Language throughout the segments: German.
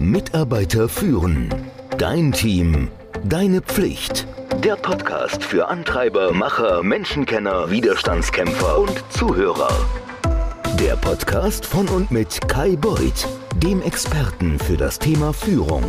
Mitarbeiter führen. Dein Team. Deine Pflicht. Der Podcast für Antreiber, Macher, Menschenkenner, Widerstandskämpfer und Zuhörer. Der Podcast von und mit Kai Beuth, dem Experten für das Thema Führung.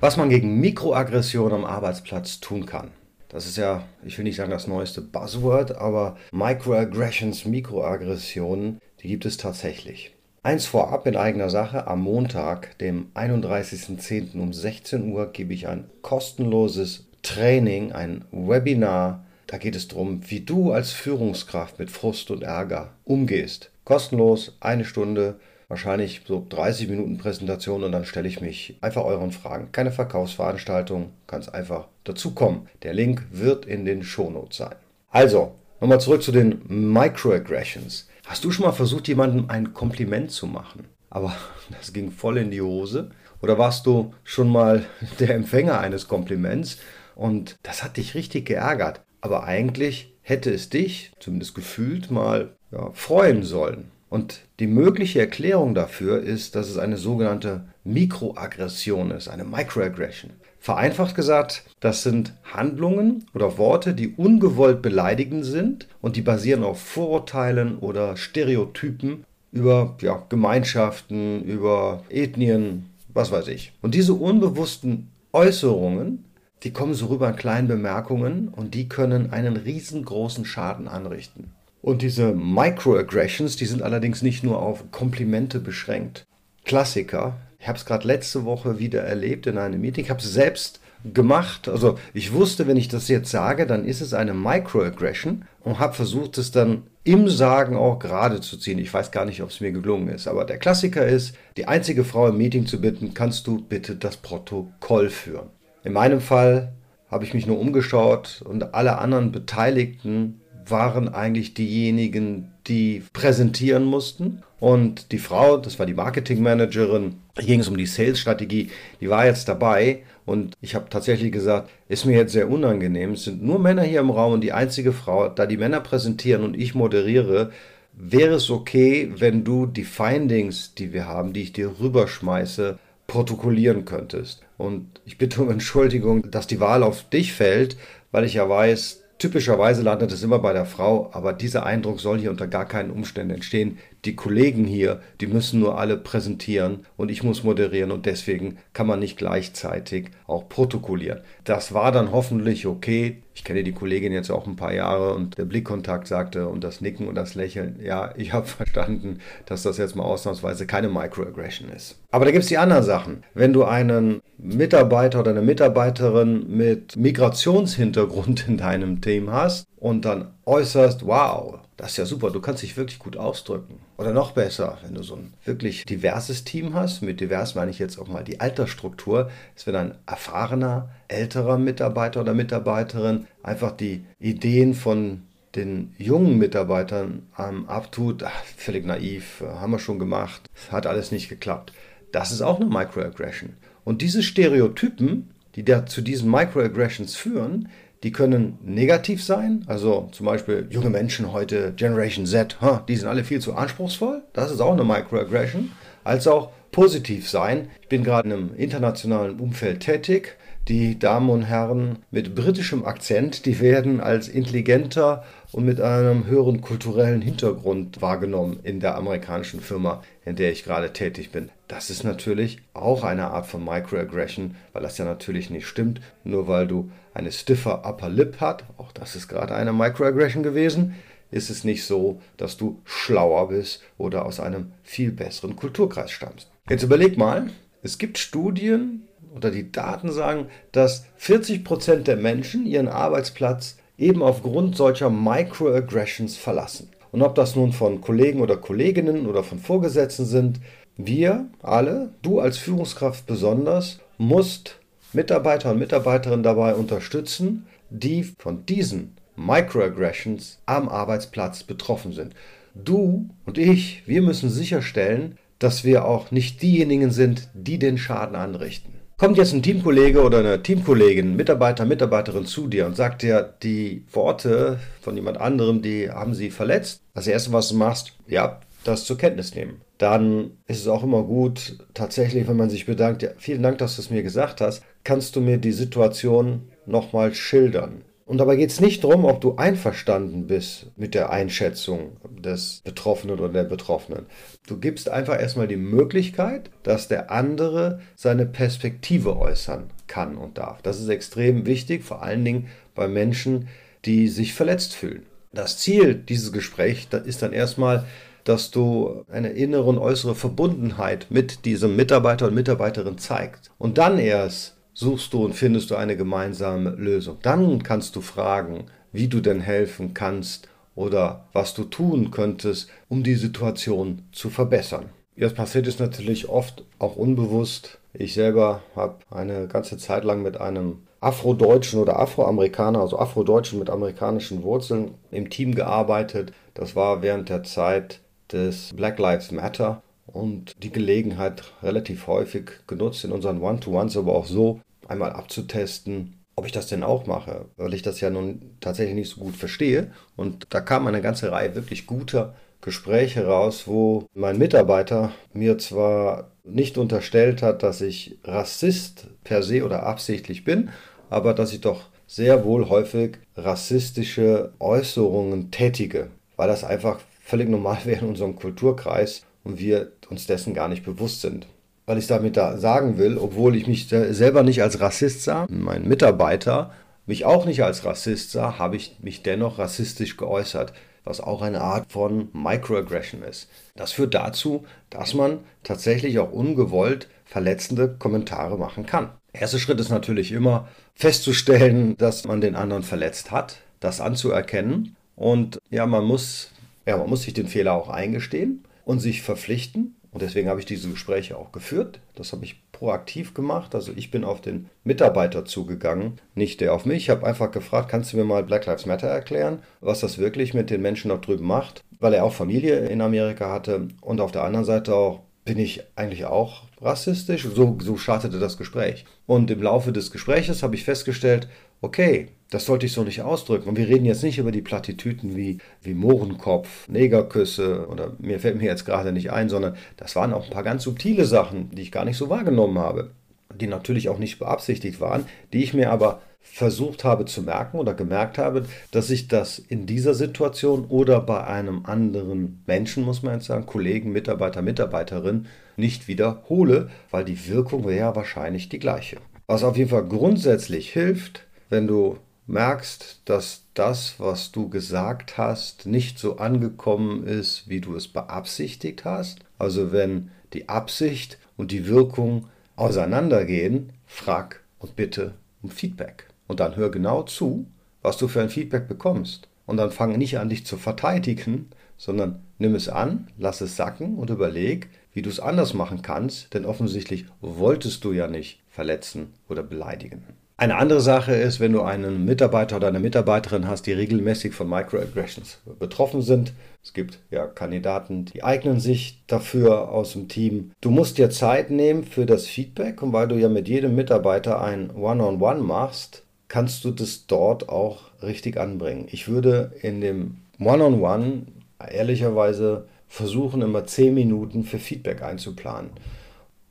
Was man gegen Mikroaggression am Arbeitsplatz tun kann. Das ist ja, ich will nicht sagen das neueste Buzzword, aber Microaggressions, Mikroaggressionen, die gibt es tatsächlich. Eins vorab in eigener Sache, am Montag, dem 31.10. um 16 Uhr gebe ich ein kostenloses Training, ein Webinar. Da geht es darum, wie du als Führungskraft mit Frust und Ärger umgehst. Kostenlos, eine Stunde, wahrscheinlich so 30 Minuten Präsentation und dann stelle ich mich einfach euren Fragen. Keine Verkaufsveranstaltung, ganz einfach dazukommen. Der Link wird in den Shownotes sein. Also, nochmal zurück zu den Microaggressions. Hast du schon mal versucht, jemandem ein Kompliment zu machen? Aber das ging voll in die Hose. Oder warst du schon mal der Empfänger eines Kompliments und das hat dich richtig geärgert? Aber eigentlich hätte es dich, zumindest gefühlt, mal ja, freuen sollen. Und die mögliche Erklärung dafür ist, dass es eine sogenannte Mikroaggression ist, eine Microaggression. Vereinfacht gesagt, das sind Handlungen oder Worte, die ungewollt beleidigend sind und die basieren auf Vorurteilen oder Stereotypen über ja, Gemeinschaften, über Ethnien, was weiß ich. Und diese unbewussten Äußerungen, die kommen so rüber in kleinen Bemerkungen und die können einen riesengroßen Schaden anrichten. Und diese Microaggressions, die sind allerdings nicht nur auf Komplimente beschränkt. Klassiker ich habe es gerade letzte Woche wieder erlebt in einem Meeting. Ich habe es selbst gemacht. Also ich wusste, wenn ich das jetzt sage, dann ist es eine Microaggression und habe versucht, es dann im Sagen auch gerade zu ziehen. Ich weiß gar nicht, ob es mir gelungen ist. Aber der Klassiker ist, die einzige Frau im Meeting zu bitten, kannst du bitte das Protokoll führen. In meinem Fall habe ich mich nur umgeschaut und alle anderen Beteiligten waren eigentlich diejenigen, die präsentieren mussten. Und die Frau, das war die Marketingmanagerin, ging es um die Sales-Strategie, die war jetzt dabei und ich habe tatsächlich gesagt, ist mir jetzt sehr unangenehm. Es sind nur Männer hier im Raum und die einzige Frau, da die Männer präsentieren und ich moderiere, wäre es okay, wenn du die Findings, die wir haben, die ich dir rüberschmeiße, protokollieren könntest. Und ich bitte um Entschuldigung, dass die Wahl auf dich fällt, weil ich ja weiß, Typischerweise landet es immer bei der Frau, aber dieser Eindruck soll hier unter gar keinen Umständen entstehen. Die Kollegen hier, die müssen nur alle präsentieren und ich muss moderieren und deswegen kann man nicht gleichzeitig auch protokollieren. Das war dann hoffentlich okay. Ich kenne die Kollegin jetzt auch ein paar Jahre und der Blickkontakt sagte und das Nicken und das Lächeln, ja, ich habe verstanden, dass das jetzt mal ausnahmsweise keine Microaggression ist. Aber da gibt es die anderen Sachen. Wenn du einen Mitarbeiter oder eine Mitarbeiterin mit Migrationshintergrund in deinem Team hast und dann äußerst, wow, das ist ja super, du kannst dich wirklich gut ausdrücken. Oder noch besser, wenn du so ein wirklich diverses Team hast, mit divers meine ich jetzt auch mal die Altersstruktur, ist wenn ein erfahrener, älterer Mitarbeiter oder Mitarbeiterin einfach die Ideen von den jungen Mitarbeitern ähm, abtut, ach, völlig naiv, haben wir schon gemacht, hat alles nicht geklappt. Das ist auch eine Microaggression. Und diese Stereotypen, die da zu diesen Microaggressions führen, die können negativ sein, also zum Beispiel junge Menschen heute, Generation Z, die sind alle viel zu anspruchsvoll, das ist auch eine Microaggression, als auch positiv sein. Ich bin gerade in einem internationalen Umfeld tätig. Die Damen und Herren mit britischem Akzent, die werden als intelligenter und mit einem höheren kulturellen Hintergrund wahrgenommen in der amerikanischen Firma, in der ich gerade tätig bin. Das ist natürlich auch eine Art von Microaggression, weil das ja natürlich nicht stimmt, nur weil du eine stiffer Upper Lip hat, auch das ist gerade eine Microaggression gewesen, ist es nicht so, dass du schlauer bist oder aus einem viel besseren Kulturkreis stammst. Jetzt überleg mal, es gibt Studien oder die Daten sagen, dass 40% der Menschen ihren Arbeitsplatz eben aufgrund solcher Microaggressions verlassen. Und ob das nun von Kollegen oder Kolleginnen oder von Vorgesetzten sind, wir alle, du als Führungskraft besonders, musst Mitarbeiter und Mitarbeiterinnen dabei unterstützen, die von diesen Microaggressions am Arbeitsplatz betroffen sind. Du und ich, wir müssen sicherstellen, dass wir auch nicht diejenigen sind, die den Schaden anrichten. Kommt jetzt ein Teamkollege oder eine Teamkollegin, Mitarbeiter, Mitarbeiterin zu dir und sagt dir, die Worte von jemand anderem, die haben sie verletzt. Das erste, was du machst, ja, das zur Kenntnis nehmen. Dann ist es auch immer gut, tatsächlich, wenn man sich bedankt, ja, vielen Dank, dass du es mir gesagt hast, kannst du mir die Situation nochmal schildern. Und dabei geht es nicht darum, ob du einverstanden bist mit der Einschätzung des Betroffenen oder der Betroffenen. Du gibst einfach erstmal die Möglichkeit, dass der andere seine Perspektive äußern kann und darf. Das ist extrem wichtig, vor allen Dingen bei Menschen, die sich verletzt fühlen. Das Ziel dieses Gesprächs ist dann erstmal, dass du eine innere und äußere Verbundenheit mit diesem Mitarbeiter und Mitarbeiterin zeigst. Und dann erst suchst du und findest du eine gemeinsame Lösung. Dann kannst du fragen, wie du denn helfen kannst oder was du tun könntest, um die Situation zu verbessern. Das passiert ist natürlich oft auch unbewusst. Ich selber habe eine ganze Zeit lang mit einem Afrodeutschen oder Afroamerikaner, also Afrodeutschen mit amerikanischen Wurzeln, im Team gearbeitet. Das war während der Zeit des Black Lives Matter und die Gelegenheit relativ häufig genutzt in unseren One-to-Ones, aber auch so einmal abzutesten, ob ich das denn auch mache, weil ich das ja nun tatsächlich nicht so gut verstehe. Und da kam eine ganze Reihe wirklich guter Gespräche raus, wo mein Mitarbeiter mir zwar nicht unterstellt hat, dass ich Rassist per se oder absichtlich bin, aber dass ich doch sehr wohl häufig rassistische Äußerungen tätige, weil das einfach völlig normal wäre in unserem Kulturkreis und wir uns dessen gar nicht bewusst sind weil ich damit da sagen will, obwohl ich mich selber nicht als Rassist sah, mein Mitarbeiter mich auch nicht als Rassist sah, habe ich mich dennoch rassistisch geäußert, was auch eine Art von Microaggression ist. Das führt dazu, dass man tatsächlich auch ungewollt verletzende Kommentare machen kann. Erster Schritt ist natürlich immer festzustellen, dass man den anderen verletzt hat, das anzuerkennen und ja, man muss ja, man muss sich den Fehler auch eingestehen und sich verpflichten, und deswegen habe ich diese Gespräche auch geführt. Das habe ich proaktiv gemacht. Also ich bin auf den Mitarbeiter zugegangen, nicht der auf mich. Ich habe einfach gefragt, kannst du mir mal Black Lives Matter erklären, was das wirklich mit den Menschen dort drüben macht? Weil er auch Familie in Amerika hatte. Und auf der anderen Seite auch, bin ich eigentlich auch rassistisch? So, so startete das Gespräch. Und im Laufe des Gespräches habe ich festgestellt, okay, das sollte ich so nicht ausdrücken. Und wir reden jetzt nicht über die Plattitüten wie, wie Mohrenkopf, Negerküsse oder mir fällt mir jetzt gerade nicht ein, sondern das waren auch ein paar ganz subtile Sachen, die ich gar nicht so wahrgenommen habe, die natürlich auch nicht beabsichtigt waren, die ich mir aber versucht habe zu merken oder gemerkt habe, dass ich das in dieser Situation oder bei einem anderen Menschen, muss man jetzt sagen, Kollegen, Mitarbeiter, Mitarbeiterin, nicht wiederhole, weil die Wirkung wäre ja wahrscheinlich die gleiche. Was auf jeden Fall grundsätzlich hilft, wenn du merkst, dass das, was du gesagt hast, nicht so angekommen ist, wie du es beabsichtigt hast, also wenn die Absicht und die Wirkung auseinandergehen, frag und bitte um Feedback. Und dann hör genau zu, was du für ein Feedback bekommst. Und dann fang nicht an, dich zu verteidigen, sondern nimm es an, lass es sacken und überleg, wie du es anders machen kannst, denn offensichtlich wolltest du ja nicht verletzen oder beleidigen. Eine andere Sache ist, wenn du einen Mitarbeiter oder eine Mitarbeiterin hast, die regelmäßig von Microaggressions betroffen sind. Es gibt ja Kandidaten, die eignen sich dafür aus dem Team. Du musst dir Zeit nehmen für das Feedback und weil du ja mit jedem Mitarbeiter ein One-on-One -on -One machst, kannst du das dort auch richtig anbringen. Ich würde in dem One-on-One -on -One ehrlicherweise versuchen, immer 10 Minuten für Feedback einzuplanen.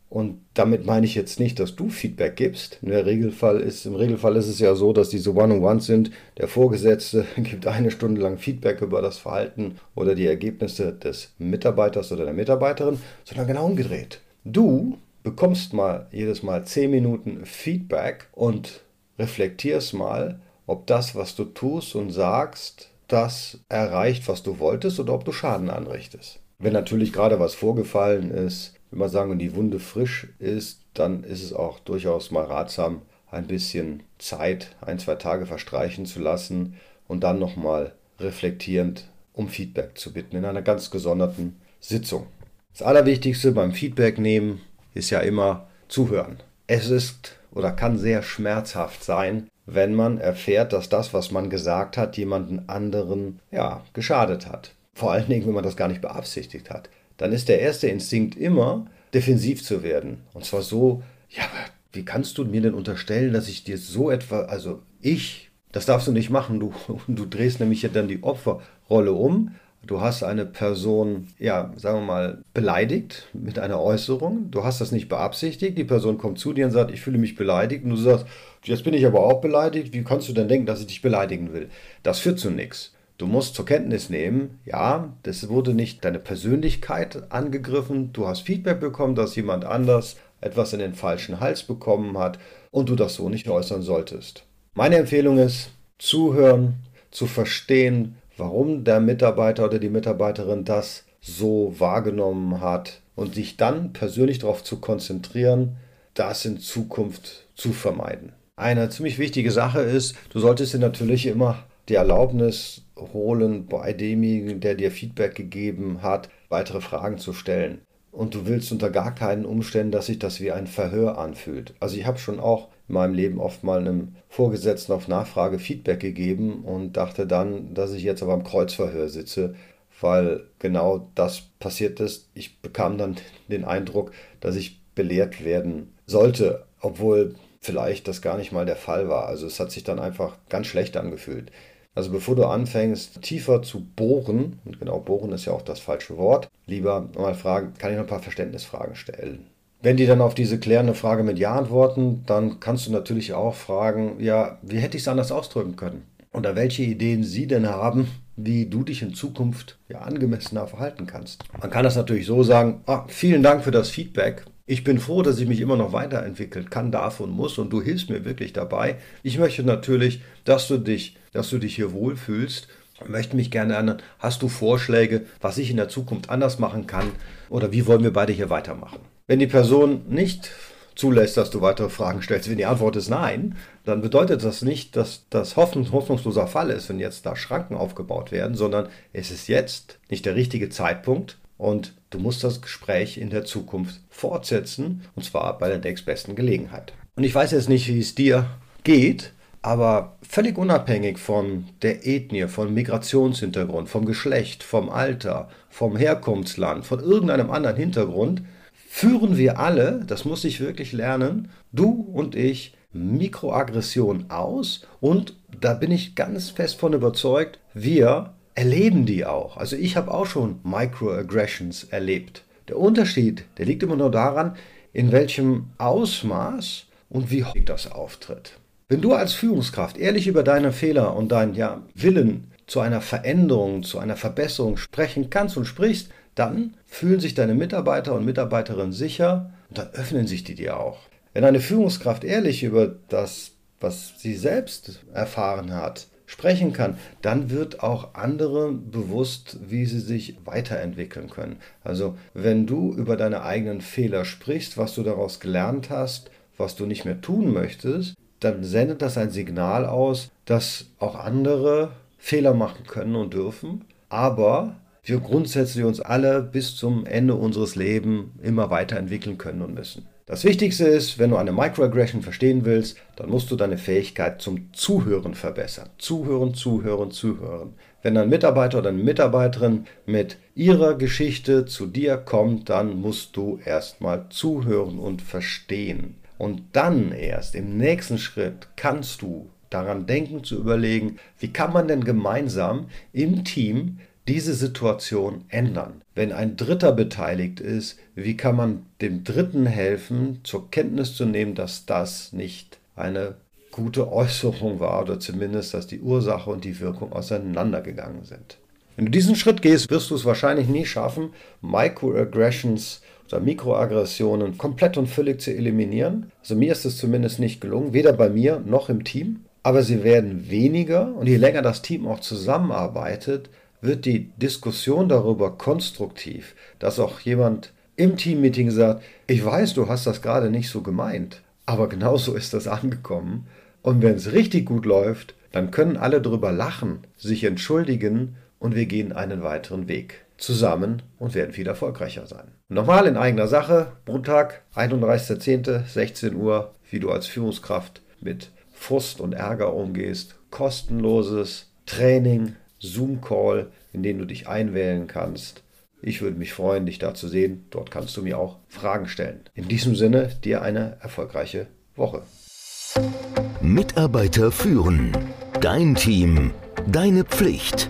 Und damit meine ich jetzt nicht, dass du Feedback gibst. Der Regelfall ist, Im Regelfall ist es ja so, dass diese One-on-Ones sind. Der Vorgesetzte gibt eine Stunde lang Feedback über das Verhalten oder die Ergebnisse des Mitarbeiters oder der Mitarbeiterin, sondern genau umgedreht. Du bekommst mal jedes Mal 10 Minuten Feedback und reflektierst mal, ob das, was du tust und sagst, das erreicht, was du wolltest oder ob du Schaden anrichtest. Wenn natürlich gerade was vorgefallen ist, wenn man sagen, die Wunde frisch ist, dann ist es auch durchaus mal ratsam, ein bisschen Zeit, ein, zwei Tage verstreichen zu lassen und dann nochmal reflektierend um Feedback zu bitten in einer ganz gesonderten Sitzung. Das Allerwichtigste beim Feedback nehmen ist ja immer zuhören. Es ist oder kann sehr schmerzhaft sein, wenn man erfährt, dass das, was man gesagt hat, jemanden anderen ja, geschadet hat. Vor allen Dingen, wenn man das gar nicht beabsichtigt hat dann ist der erste Instinkt immer, defensiv zu werden. Und zwar so, ja, aber wie kannst du mir denn unterstellen, dass ich dir so etwa, also ich, das darfst du nicht machen, du, du drehst nämlich ja dann die Opferrolle um. Du hast eine Person, ja, sagen wir mal, beleidigt mit einer Äußerung. Du hast das nicht beabsichtigt. Die Person kommt zu dir und sagt, ich fühle mich beleidigt. Und du sagst, jetzt bin ich aber auch beleidigt. Wie kannst du denn denken, dass ich dich beleidigen will? Das führt zu nichts. Du musst zur Kenntnis nehmen, ja, das wurde nicht deine Persönlichkeit angegriffen. Du hast Feedback bekommen, dass jemand anders etwas in den falschen Hals bekommen hat und du das so nicht äußern solltest. Meine Empfehlung ist, zuhören, zu verstehen, warum der Mitarbeiter oder die Mitarbeiterin das so wahrgenommen hat und sich dann persönlich darauf zu konzentrieren, das in Zukunft zu vermeiden. Eine ziemlich wichtige Sache ist, du solltest dir natürlich immer die Erlaubnis holen, bei demjenigen, der dir Feedback gegeben hat, weitere Fragen zu stellen. Und du willst unter gar keinen Umständen, dass sich das wie ein Verhör anfühlt. Also ich habe schon auch in meinem Leben oft mal einem Vorgesetzten auf Nachfrage Feedback gegeben und dachte dann, dass ich jetzt aber im Kreuzverhör sitze, weil genau das passiert ist. Ich bekam dann den Eindruck, dass ich belehrt werden sollte, obwohl vielleicht das gar nicht mal der Fall war. Also es hat sich dann einfach ganz schlecht angefühlt. Also bevor du anfängst, tiefer zu bohren, und genau bohren ist ja auch das falsche Wort, lieber mal fragen, kann ich noch ein paar Verständnisfragen stellen? Wenn die dann auf diese klärende Frage mit Ja antworten, dann kannst du natürlich auch fragen, ja, wie hätte ich es anders ausdrücken können? Oder welche Ideen sie denn haben, wie du dich in Zukunft ja angemessener verhalten kannst. Man kann das natürlich so sagen, ah, vielen Dank für das Feedback. Ich bin froh, dass ich mich immer noch weiterentwickeln kann, darf und muss und du hilfst mir wirklich dabei. Ich möchte natürlich, dass du dich, dass du dich hier wohlfühlst. Ich möchte mich gerne erinnern, hast du Vorschläge, was ich in der Zukunft anders machen kann oder wie wollen wir beide hier weitermachen? Wenn die Person nicht zulässt, dass du weitere Fragen stellst, wenn die Antwort ist nein, dann bedeutet das nicht, dass das hoffnungsloser Fall ist, wenn jetzt da Schranken aufgebaut werden, sondern es ist jetzt nicht der richtige Zeitpunkt, und du musst das Gespräch in der Zukunft fortsetzen, und zwar bei der nächstbesten Gelegenheit. Und ich weiß jetzt nicht, wie es dir geht, aber völlig unabhängig von der Ethnie, vom Migrationshintergrund, vom Geschlecht, vom Alter, vom Herkunftsland, von irgendeinem anderen Hintergrund, führen wir alle, das muss ich wirklich lernen, du und ich, Mikroaggression aus und da bin ich ganz fest von überzeugt, wir erleben die auch. Also ich habe auch schon Microaggressions erlebt. Der Unterschied, der liegt immer nur daran, in welchem Ausmaß und wie häufig das auftritt. Wenn du als Führungskraft ehrlich über deine Fehler und deinen ja, Willen zu einer Veränderung, zu einer Verbesserung sprechen kannst und sprichst, dann fühlen sich deine Mitarbeiter und Mitarbeiterinnen sicher und dann öffnen sich die dir auch. Wenn eine Führungskraft ehrlich über das, was sie selbst erfahren hat, sprechen kann, dann wird auch andere bewusst, wie sie sich weiterentwickeln können. Also wenn du über deine eigenen Fehler sprichst, was du daraus gelernt hast, was du nicht mehr tun möchtest, dann sendet das ein Signal aus, dass auch andere Fehler machen können und dürfen, aber wir grundsätzlich uns alle bis zum Ende unseres Lebens immer weiterentwickeln können und müssen. Das Wichtigste ist, wenn du eine Microaggression verstehen willst, dann musst du deine Fähigkeit zum Zuhören verbessern. Zuhören, zuhören, zuhören. Wenn ein Mitarbeiter oder eine Mitarbeiterin mit ihrer Geschichte zu dir kommt, dann musst du erstmal zuhören und verstehen. Und dann erst im nächsten Schritt kannst du daran denken zu überlegen, wie kann man denn gemeinsam im Team diese Situation ändern? Wenn ein Dritter beteiligt ist, wie kann man dem Dritten helfen, zur Kenntnis zu nehmen, dass das nicht eine gute Äußerung war oder zumindest, dass die Ursache und die Wirkung auseinandergegangen sind? Wenn du diesen Schritt gehst, wirst du es wahrscheinlich nie schaffen, Microaggressions oder Mikroaggressionen komplett und völlig zu eliminieren. Also mir ist es zumindest nicht gelungen, weder bei mir noch im Team. Aber sie werden weniger und je länger das Team auch zusammenarbeitet, wird die Diskussion darüber konstruktiv, dass auch jemand im Teammeeting sagt, ich weiß, du hast das gerade nicht so gemeint, aber genauso ist das angekommen. Und wenn es richtig gut läuft, dann können alle darüber lachen, sich entschuldigen und wir gehen einen weiteren Weg zusammen und werden viel erfolgreicher sein. Nochmal in eigener Sache, Montag, 31.10., 16 Uhr, wie du als Führungskraft mit Frust und Ärger umgehst. Kostenloses Training Zoom-Call, in den du dich einwählen kannst. Ich würde mich freuen, dich da zu sehen. Dort kannst du mir auch Fragen stellen. In diesem Sinne, dir eine erfolgreiche Woche. Mitarbeiter führen. Dein Team. Deine Pflicht.